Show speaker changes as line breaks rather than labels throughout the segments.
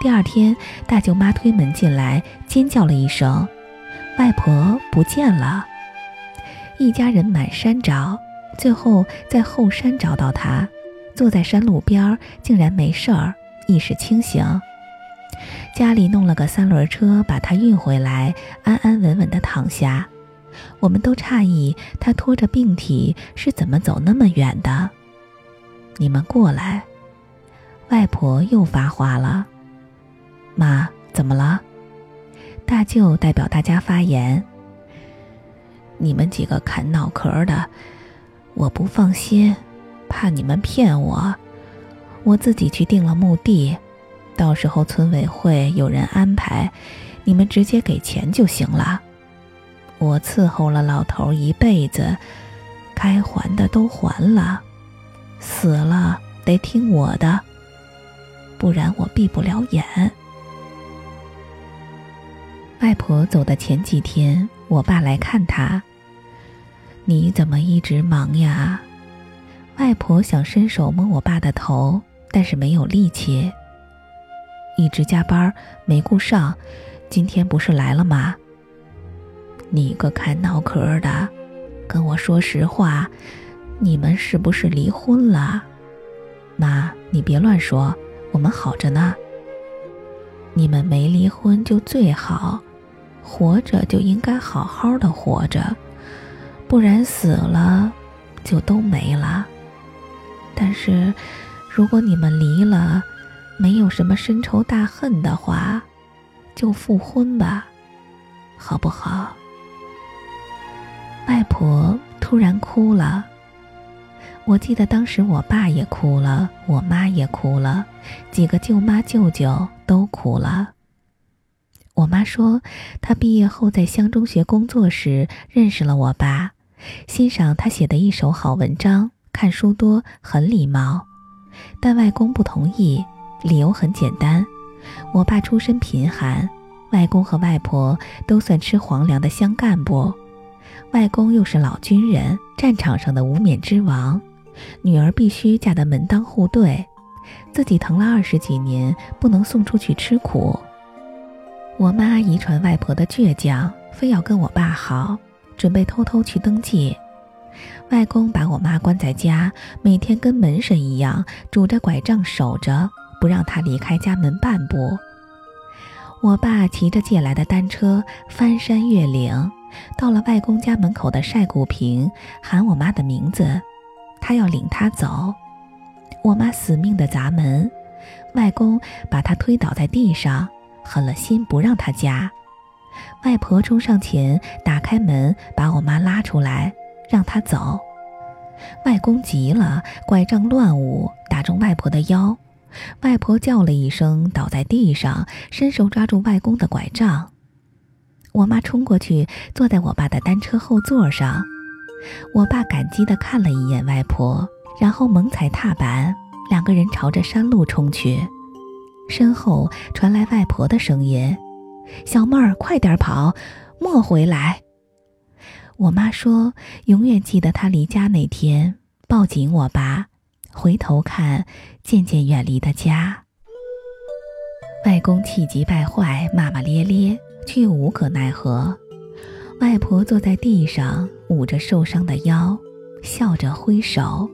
第二天，大舅妈推门进来，尖叫了一声：“外婆不见了！”一家人满山找，最后在后山找到她，坐在山路边儿，竟然没事儿，意识清醒。家里弄了个三轮车，把她运回来，安安稳稳地躺下。我们都诧异，她拖着病体是怎么走那么远的。你们过来，外婆又发话了。妈，怎么了？大舅代表大家发言。你们几个砍脑壳的，我不放心，怕你们骗我，我自己去定了墓地，到时候村委会有人安排，你们直接给钱就行了。我伺候了老头一辈子，该还的都还了，死了得听我的，不然我闭不了眼。外婆走的前几天，我爸来看她。你怎么一直忙呀？外婆想伸手摸我爸的头，但是没有力气。一直加班，没顾上。今天不是来了吗？你个看脑壳的，跟我说实话，你们是不是离婚了？妈，你别乱说，我们好着呢。你们没离婚就最好，活着就应该好好的活着。不然死了，就都没了。但是，如果你们离了，没有什么深仇大恨的话，就复婚吧，好不好？外婆突然哭了。我记得当时我爸也哭了，我妈也哭了，几个舅妈舅舅都哭了。我妈说，她毕业后在乡中学工作时认识了我爸。欣赏他写的一手好文章，看书多，很礼貌。但外公不同意，理由很简单：我爸出身贫寒，外公和外婆都算吃皇粮的乡干部，外公又是老军人，战场上的无冕之王，女儿必须嫁得门当户对，自己疼了二十几年，不能送出去吃苦。我妈遗传外婆的倔强，非要跟我爸好。准备偷偷去登记，外公把我妈关在家，每天跟门神一样拄着拐杖守着，不让她离开家门半步。我爸骑着借来的单车翻山越岭，到了外公家门口的晒谷坪，喊我妈的名字，他要领她走。我妈死命的砸门，外公把她推倒在地上，狠了心不让他夹。外婆冲上前，打开门，把我妈拉出来，让她走。外公急了，拐杖乱舞，打中外婆的腰。外婆叫了一声，倒在地上，伸手抓住外公的拐杖。我妈冲过去，坐在我爸的单车后座上。我爸感激地看了一眼外婆，然后猛踩踏板，两个人朝着山路冲去。身后传来外婆的声音。小妹儿，快点跑，莫回来！我妈说，永远记得她离家那天，抱紧我吧，回头看，渐渐远离的家。外公气急败坏，骂骂咧咧，却又无可奈何。外婆坐在地上，捂着受伤的腰，笑着挥手，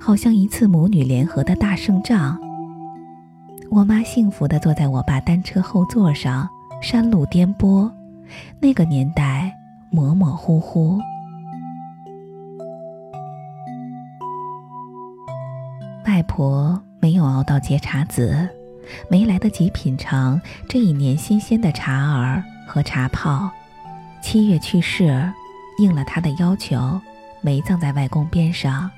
好像一次母女联合的大胜仗。我妈幸福地坐在我爸单车后座上。山路颠簸，那个年代模模糊糊。外婆没有熬到结茶子，没来得及品尝这一年新鲜的茶儿和茶泡。七月去世，应了他的要求，没葬在外公边上。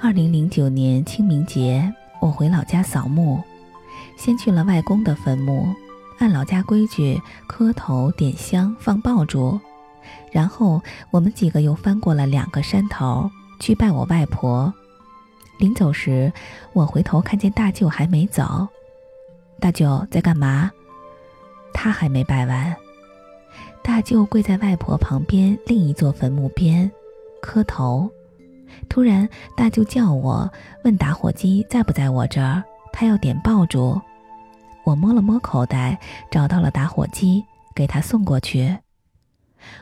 二零零九年清明节，我回老家扫墓，先去了外公的坟墓。按老家规矩磕头点香放爆竹，然后我们几个又翻过了两个山头去拜我外婆。临走时，我回头看见大舅还没走。大舅在干嘛？他还没拜完。大舅跪在外婆旁边另一座坟墓边磕头。突然，大舅叫我问打火机在不在我这儿，他要点爆竹。我摸了摸口袋，找到了打火机，给他送过去。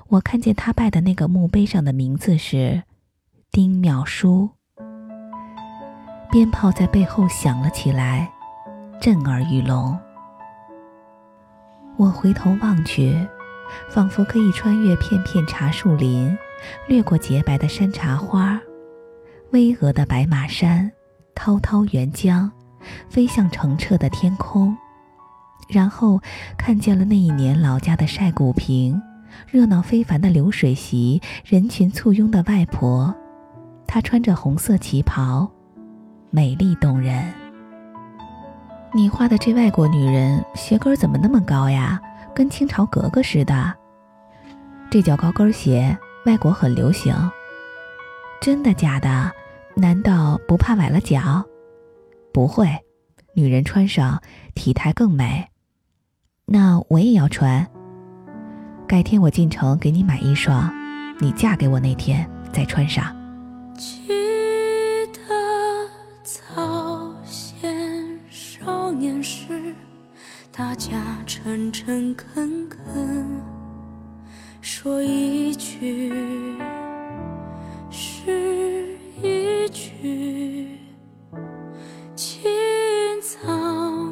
我看见他拜的那个墓碑上的名字是丁妙书。鞭炮在背后响了起来，震耳欲聋。我回头望去，仿佛可以穿越片片茶树林，掠过洁白的山茶花，巍峨的白马山，滔滔沅江，飞向澄澈的天空，然后看见了那一年老家的晒谷坪，热闹非凡的流水席，人群簇拥的外婆，她穿着红色旗袍，美丽动人。你画的这外国女人鞋跟怎么那么高呀？跟清朝格格似的。这叫高跟鞋，外国很流行。真的假的？难道不怕崴了脚？不会，女人穿上体态更美。那我也要穿。改天我进城给你买一双，你嫁给我那天再穿上。
记得早先少年时大家诚诚恳恳说一句是一句。清早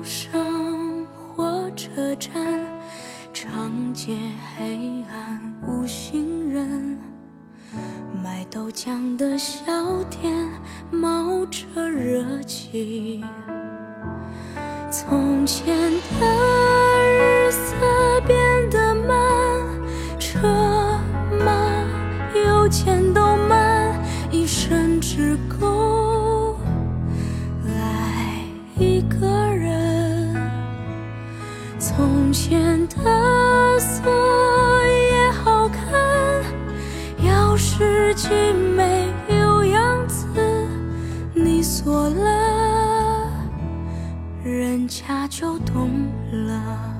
上火车站，长街黑暗无行人，卖豆浆的小店冒着热气。从前的日色变得了。人家就懂了。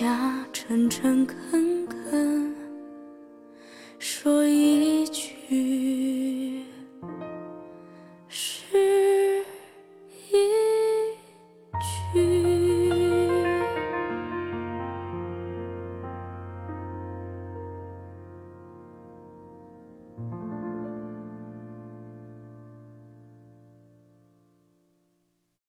家诚诚恳恳，说一句是。